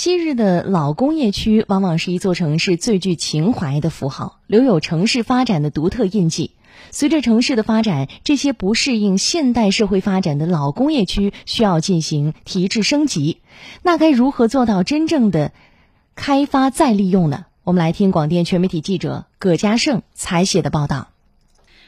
昔日的老工业区往往是一座城市最具情怀的符号，留有城市发展的独特印记。随着城市的发展，这些不适应现代社会发展的老工业区需要进行提质升级。那该如何做到真正的开发再利用呢？我们来听广电全媒体记者葛家胜采写的报道。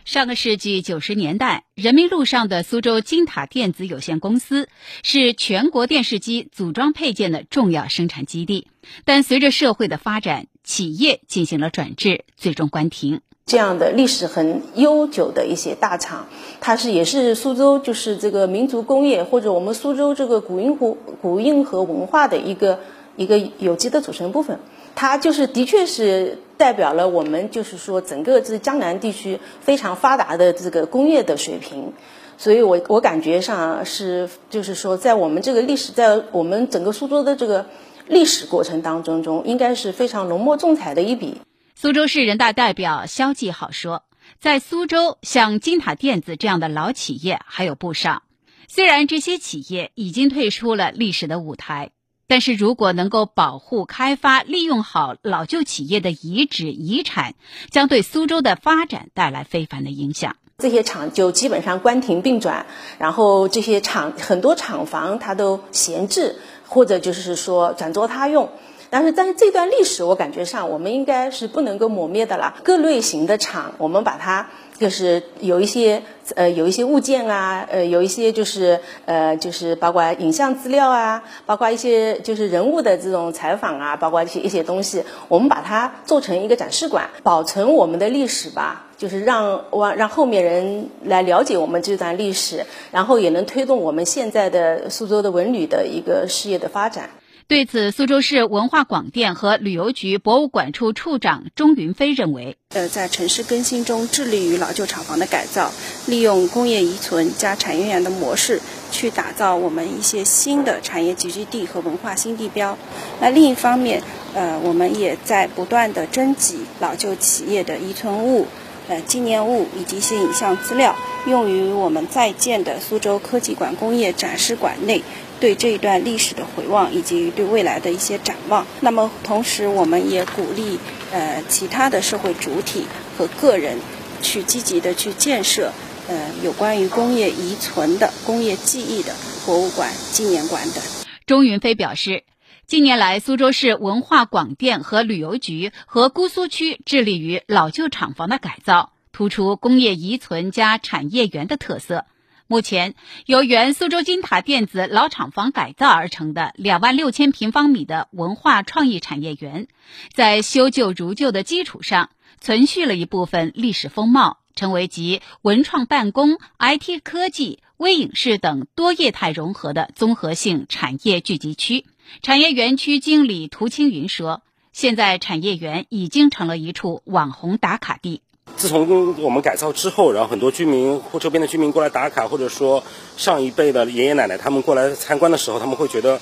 上个世纪九十年代，人民路上的苏州金塔电子有限公司是全国电视机组装配件的重要生产基地。但随着社会的发展，企业进行了转制，最终关停。这样的历史很悠久的一些大厂，它是也是苏州就是这个民族工业或者我们苏州这个古运河古运河文化的一个一个有机的组成部分。它就是的确是代表了我们就是说整个这江南地区非常发达的这个工业的水平，所以我我感觉上是就是说在我们这个历史在我们整个苏州的这个历史过程当中中，应该是非常浓墨重彩的一笔。苏州市人大代表肖继好说，在苏州像金塔电子这样的老企业还有不少，虽然这些企业已经退出了历史的舞台。但是如果能够保护、开发、利用好老旧企业的遗址遗产，将对苏州的发展带来非凡的影响。这些厂就基本上关停并转，然后这些厂很多厂房它都闲置，或者就是说转作他用。但是在这段历史，我感觉上我们应该是不能够抹灭的了。各类型的厂，我们把它。就是有一些呃有一些物件啊，呃有一些就是呃就是包括影像资料啊，包括一些就是人物的这种采访啊，包括一些一些东西，我们把它做成一个展示馆，保存我们的历史吧，就是让让后面人来了解我们这段历史，然后也能推动我们现在的苏州的文旅的一个事业的发展。对此，苏州市文化广电和旅游局博物馆处处长钟云飞认为，呃，在城市更新中致力于老旧厂房的改造，利用工业遗存加产业园的模式，去打造我们一些新的产业集聚地和文化新地标。那另一方面，呃，我们也在不断的征集老旧企业的遗存物、呃纪念物以及一些影像资料，用于我们在建的苏州科技馆工业展示馆内。对这一段历史的回望，以及对未来的一些展望。那么，同时我们也鼓励呃其他的社会主体和个人去积极的去建设呃有关于工业遗存的工业记忆的博物馆、纪念馆等。钟云飞表示，近年来苏州市文化广电和旅游局和姑苏区致力于老旧厂房的改造，突出工业遗存加产业园的特色。目前，由原苏州金塔电子老厂房改造而成的两万六千平方米的文化创意产业园，在修旧如旧的基础上，存续了一部分历史风貌，成为集文创办公、IT 科技、微影视等多业态融合的综合性产业聚集区。产业园区经理涂青云说：“现在产业园已经成了一处网红打卡地。”自从我们改造之后，然后很多居民或周边的居民过来打卡，或者说上一辈的爷爷奶奶他们过来参观的时候，他们会觉得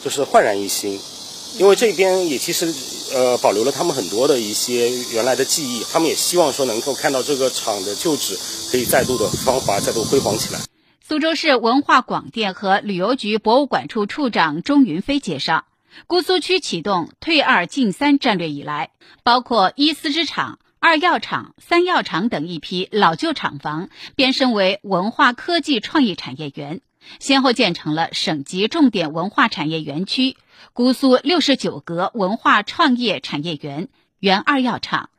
就是焕然一新，因为这边也其实呃保留了他们很多的一些原来的记忆，他们也希望说能够看到这个厂的旧址可以再度的芳华，再度辉煌起来。苏州市文化广电和旅游局博物馆处处长钟云飞介绍，姑苏区启动“退二进三”战略以来，包括一丝织厂。二药厂、三药厂等一批老旧厂房变身为文化科技创意产业园，先后建成了省级重点文化产业园区、姑苏六十九格文化创业产业园、原二药厂、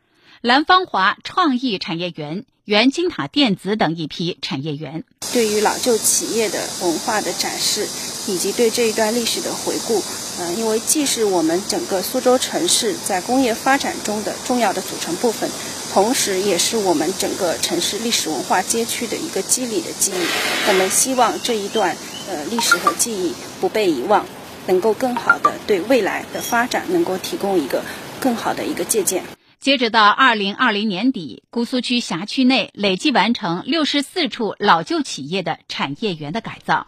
蓝芳华创意产业园、原金塔电子等一批产业园。对于老旧企业的文化的展示，以及对这一段历史的回顾。嗯，因为既是我们整个苏州城市在工业发展中的重要的组成部分，同时也是我们整个城市历史文化街区的一个肌理的记忆。我们希望这一段呃历史和记忆不被遗忘，能够更好的对未来的发展能够提供一个更好的一个借鉴。截止到二零二零年底，姑苏区辖区内累计完成六十四处老旧企业的产业园的改造。